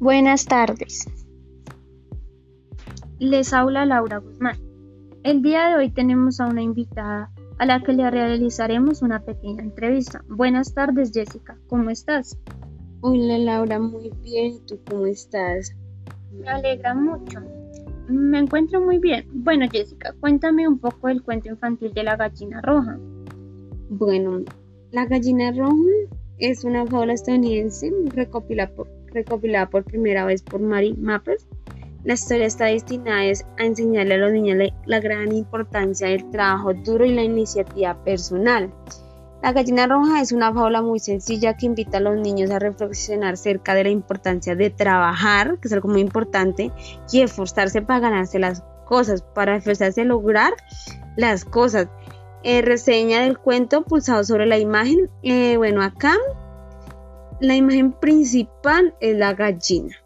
Buenas tardes. Les habla Laura Guzmán. El día de hoy tenemos a una invitada a la que le realizaremos una pequeña entrevista. Buenas tardes, Jessica. ¿Cómo estás? Hola, Laura. Muy bien. ¿Tú cómo estás? Me alegra mucho. Me encuentro muy bien. Bueno, Jessica, cuéntame un poco del cuento infantil de la gallina roja. Bueno, la gallina roja es una fábula estadounidense recopilada por recopilada por primera vez por Mary Mappers, la historia está destinada a enseñarle a los niños la gran importancia del trabajo duro y la iniciativa personal. La gallina roja es una fábula muy sencilla que invita a los niños a reflexionar acerca de la importancia de trabajar, que es algo muy importante, y esforzarse para ganarse las cosas, para esforzarse a lograr las cosas. Eh, reseña del cuento pulsado sobre la imagen. Eh, bueno, acá la imagen principal es la gallina.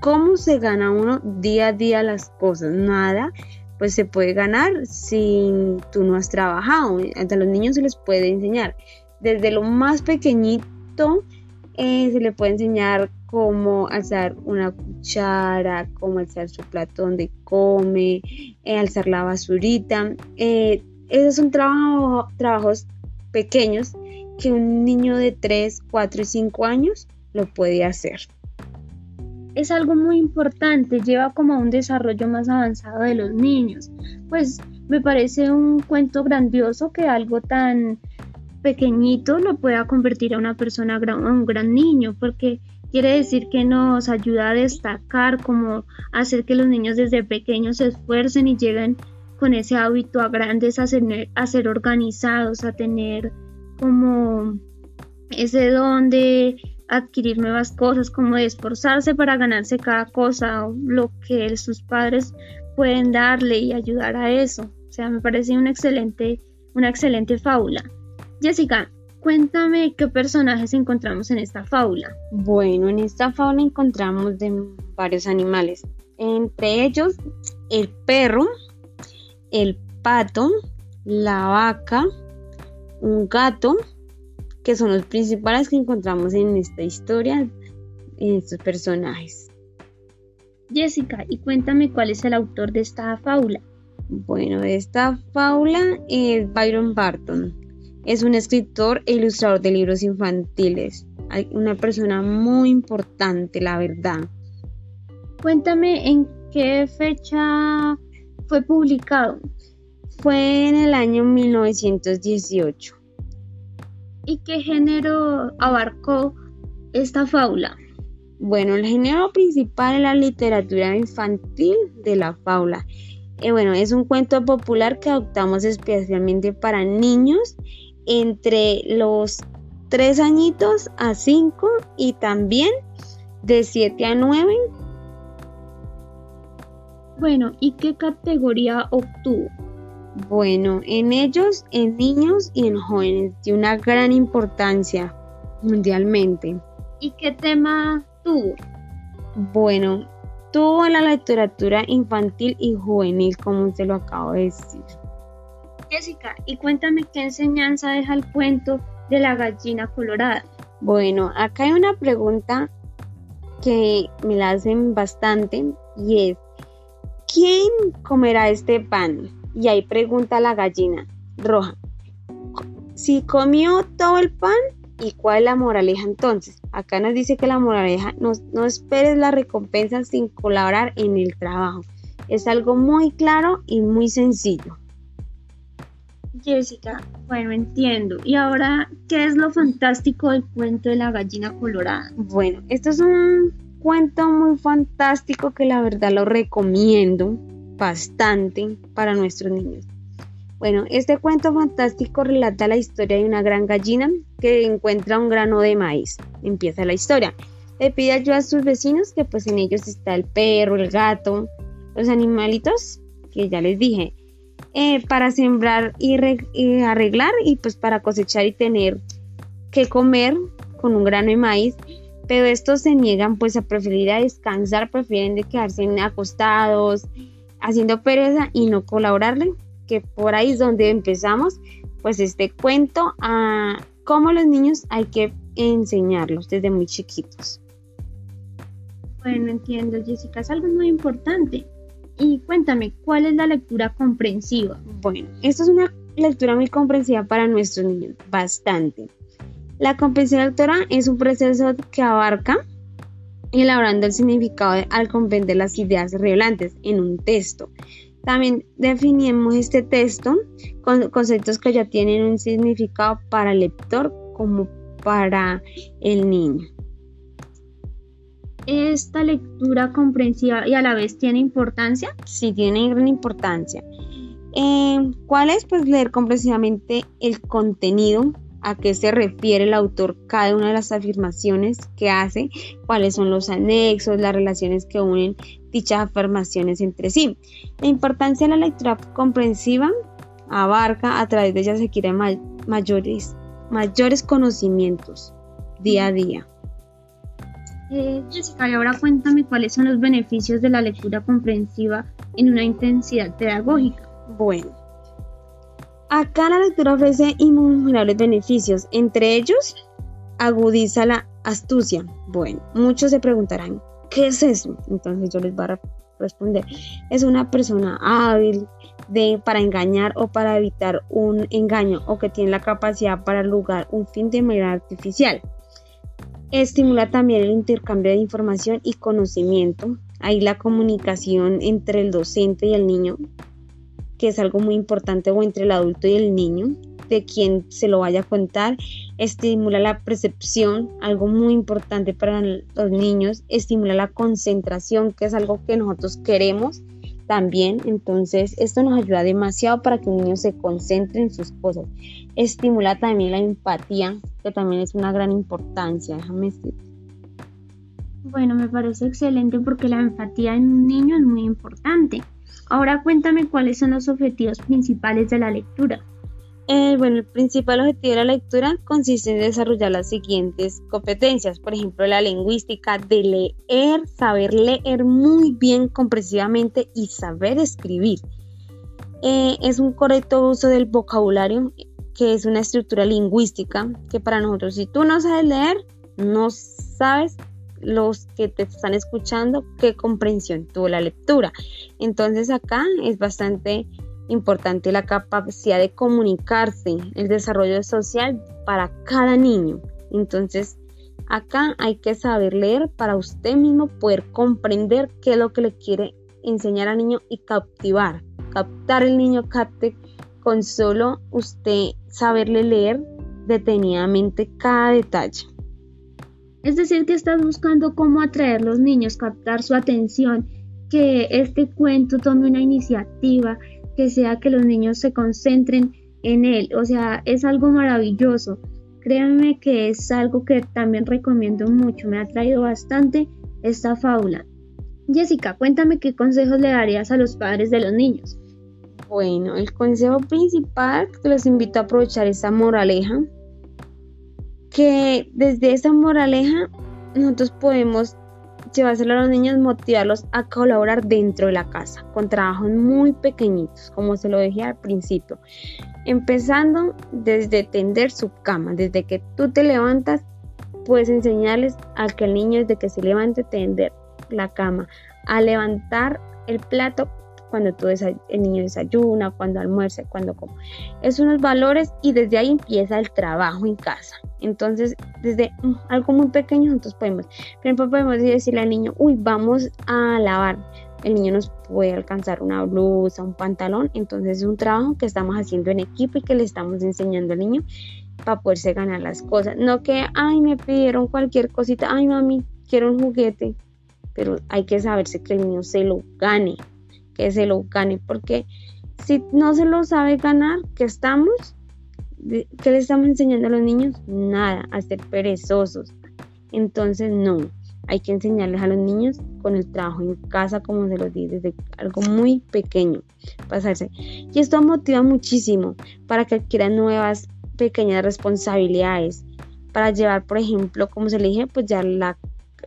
¿Cómo se gana uno día a día las cosas? Nada, pues se puede ganar si tú no has trabajado. A los niños se les puede enseñar. Desde lo más pequeñito eh, se le puede enseñar cómo alzar una cuchara, cómo alzar su plato donde come, eh, alzar la basurita. Eh, esos son trabajos pequeños que un niño de 3, 4 y 5 años lo puede hacer. Es algo muy importante, lleva como a un desarrollo más avanzado de los niños. Pues me parece un cuento grandioso que algo tan pequeñito lo pueda convertir a una persona, a un gran niño, porque quiere decir que nos ayuda a destacar, como hacer que los niños desde pequeños se esfuercen y lleguen con ese hábito a grandes a a ser organizados, a tener como ese don de adquirir nuevas cosas, como de esforzarse para ganarse cada cosa, lo que sus padres pueden darle y ayudar a eso. O sea, me parece una excelente, una excelente fábula. Jessica, cuéntame qué personajes encontramos en esta fábula. Bueno, en esta fábula encontramos de varios animales, entre ellos el perro, el pato, la vaca, un gato, que son los principales que encontramos en esta historia, en estos personajes. Jessica, y cuéntame cuál es el autor de esta fábula. Bueno, esta fábula es Byron Barton. Es un escritor e ilustrador de libros infantiles. Una persona muy importante, la verdad. Cuéntame en qué fecha fue publicado. Fue en el año 1918. ¿Y qué género abarcó esta fábula? Bueno, el género principal es la literatura infantil de la fábula. Eh, bueno, es un cuento popular que adoptamos especialmente para niños entre los 3 añitos a 5 y también de 7 a 9. Bueno, ¿y qué categoría obtuvo? Bueno, en ellos, en niños y en jóvenes, de una gran importancia mundialmente. ¿Y qué tema tuvo? Bueno, tuvo la literatura infantil y juvenil, como te lo acabo de decir. Jessica, y cuéntame qué enseñanza deja el cuento de la gallina colorada. Bueno, acá hay una pregunta que me la hacen bastante y es, ¿quién comerá este pan? Y ahí pregunta la gallina roja, si comió todo el pan, ¿y cuál es la moraleja entonces? Acá nos dice que la moraleja no, no esperes la recompensa sin colaborar en el trabajo. Es algo muy claro y muy sencillo. Jessica, bueno, entiendo. ¿Y ahora qué es lo fantástico del cuento de la gallina colorada? Bueno, esto es un cuento muy fantástico que la verdad lo recomiendo bastante para nuestros niños. Bueno, este cuento fantástico relata la historia de una gran gallina que encuentra un grano de maíz. Empieza la historia. Le pide ayuda a sus vecinos, que pues en ellos está el perro, el gato, los animalitos, que ya les dije, eh, para sembrar y, y arreglar y pues para cosechar y tener que comer con un grano de maíz pero estos se niegan pues a preferir a descansar, prefieren de quedarse acostados, haciendo pereza y no colaborarle, que por ahí es donde empezamos pues este cuento a cómo los niños hay que enseñarlos desde muy chiquitos. Bueno, entiendo, Jessica, es algo muy importante. Y cuéntame, ¿cuál es la lectura comprensiva? Bueno, esto es una lectura muy comprensiva para nuestros niños, bastante. La comprensión lectora es un proceso que abarca elaborando el significado al comprender las ideas relevantes en un texto. También definimos este texto con conceptos que ya tienen un significado para el lector como para el niño. ¿Esta lectura comprensiva y a la vez tiene importancia? Sí, tiene gran importancia. Eh, ¿Cuál es? Pues leer comprensivamente el contenido, a qué se refiere el autor cada una de las afirmaciones que hace, cuáles son los anexos, las relaciones que unen dichas afirmaciones entre sí. La importancia de la lectura comprensiva abarca a través de ella se quieren mayores, mayores conocimientos día a día. Eh, Jessica, y ahora cuéntame cuáles son los beneficios de la lectura comprensiva en una intensidad pedagógica. Bueno, acá la lectura ofrece innumerables beneficios, entre ellos agudiza la astucia. Bueno, muchos se preguntarán, ¿qué es eso? Entonces yo les voy a responder, es una persona hábil de, para engañar o para evitar un engaño o que tiene la capacidad para lograr un fin de manera artificial. Estimula también el intercambio de información y conocimiento. Ahí la comunicación entre el docente y el niño, que es algo muy importante, o entre el adulto y el niño, de quien se lo vaya a contar. Estimula la percepción, algo muy importante para los niños. Estimula la concentración, que es algo que nosotros queremos también. Entonces, esto nos ayuda demasiado para que un niño se concentre en sus cosas. Estimula también la empatía, que también es una gran importancia, déjame decir. Bueno, me parece excelente porque la empatía en un niño es muy importante. Ahora cuéntame cuáles son los objetivos principales de la lectura. Eh, bueno, el principal objetivo de la lectura consiste en desarrollar las siguientes competencias, por ejemplo, la lingüística de leer, saber leer muy bien comprensivamente y saber escribir. Eh, es un correcto uso del vocabulario, que es una estructura lingüística que para nosotros, si tú no sabes leer, no sabes los que te están escuchando qué comprensión tuvo la lectura. Entonces acá es bastante importante la capacidad de comunicarse, el desarrollo social para cada niño. Entonces, acá hay que saber leer para usted mismo poder comprender qué es lo que le quiere enseñar al niño y captivar. Captar el niño capte con solo usted saberle leer detenidamente cada detalle. Es decir, que estás buscando cómo atraer a los niños, captar su atención, que este cuento tome una iniciativa, que sea que los niños se concentren en él. O sea, es algo maravilloso. Créanme que es algo que también recomiendo mucho. Me ha traído bastante esta fábula. Jessica, cuéntame qué consejos le darías a los padres de los niños. Bueno, el consejo principal que los invito a aprovechar esa moraleja, que desde esa moraleja nosotros podemos llevárselo a los niños, motivarlos a colaborar dentro de la casa, con trabajos muy pequeñitos, como se lo dije al principio. Empezando desde tender su cama, desde que tú te levantas, puedes enseñarles al que el niño desde que se levante tender la cama, a levantar el plato cuando tú el niño desayuna, cuando almuerza, cuando come. Es unos valores y desde ahí empieza el trabajo en casa. Entonces, desde mm, algo muy pequeño nosotros podemos, por ejemplo, podemos decirle al niño, uy, vamos a lavar. El niño nos puede alcanzar una blusa, un pantalón. Entonces es un trabajo que estamos haciendo en equipo y que le estamos enseñando al niño para poderse ganar las cosas. No que, ay, me pidieron cualquier cosita, ay, mami, quiero un juguete. Pero hay que saberse que el niño se lo gane que se lo gane, porque si no se lo sabe ganar, ¿qué estamos? ¿Qué le estamos enseñando a los niños? Nada, a ser perezosos. Entonces, no, hay que enseñarles a los niños con el trabajo en casa, como se los dice, desde algo muy pequeño, pasarse. Y esto motiva muchísimo para que adquieran nuevas pequeñas responsabilidades, para llevar, por ejemplo, como se le dije, pues ya la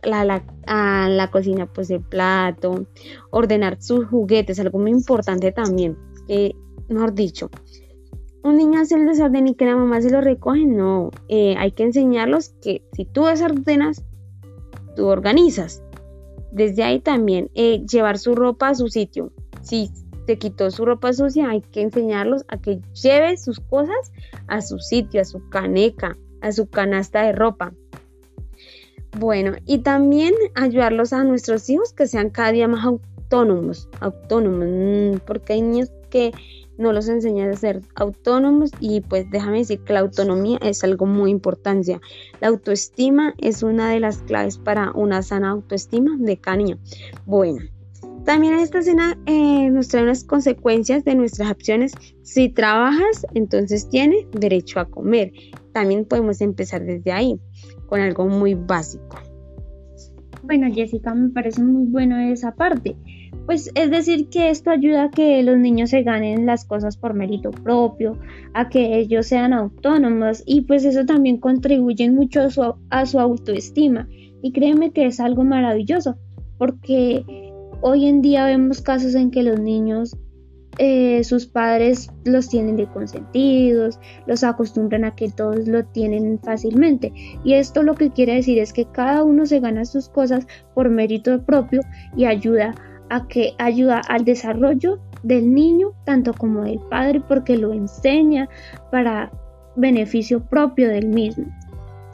la, a la cocina pues el plato, ordenar sus juguetes, algo muy importante también, que mejor dicho, un niño hace el desorden y que la mamá se lo recoge, no, eh, hay que enseñarlos que si tú desordenas, tú organizas. Desde ahí también eh, llevar su ropa a su sitio. Si te quitó su ropa sucia, hay que enseñarlos a que lleve sus cosas a su sitio, a su caneca, a su canasta de ropa. Bueno, y también ayudarlos a nuestros hijos que sean cada día más autónomos, autónomos, mm, porque hay niños que no los enseñan a ser autónomos y pues déjame decir que la autonomía es algo muy importante. La autoestima es una de las claves para una sana autoestima de cada niño. Bueno, también esta escena eh, nos trae unas consecuencias de nuestras acciones. Si trabajas, entonces tienes derecho a comer. También podemos empezar desde ahí, con algo muy básico. Bueno, Jessica, me parece muy bueno esa parte. Pues es decir que esto ayuda a que los niños se ganen las cosas por mérito propio, a que ellos sean autónomos y pues eso también contribuye mucho a su, a su autoestima. Y créeme que es algo maravilloso, porque hoy en día vemos casos en que los niños eh, sus padres los tienen de consentidos, los acostumbran a que todos lo tienen fácilmente. Y esto lo que quiere decir es que cada uno se gana sus cosas por mérito propio y ayuda a que ayuda al desarrollo del niño tanto como del padre porque lo enseña para beneficio propio del mismo.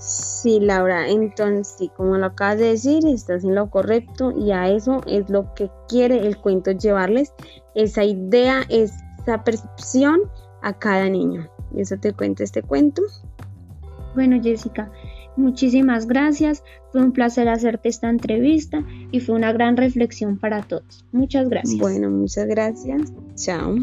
Sí, Laura, entonces, como lo acabas de decir, estás en lo correcto y a eso es lo que quiere el cuento llevarles, esa idea, esa percepción a cada niño. Y eso te cuenta este cuento. Bueno, Jessica, muchísimas gracias. Fue un placer hacerte esta entrevista y fue una gran reflexión para todos. Muchas gracias. Bueno, muchas gracias. Chao.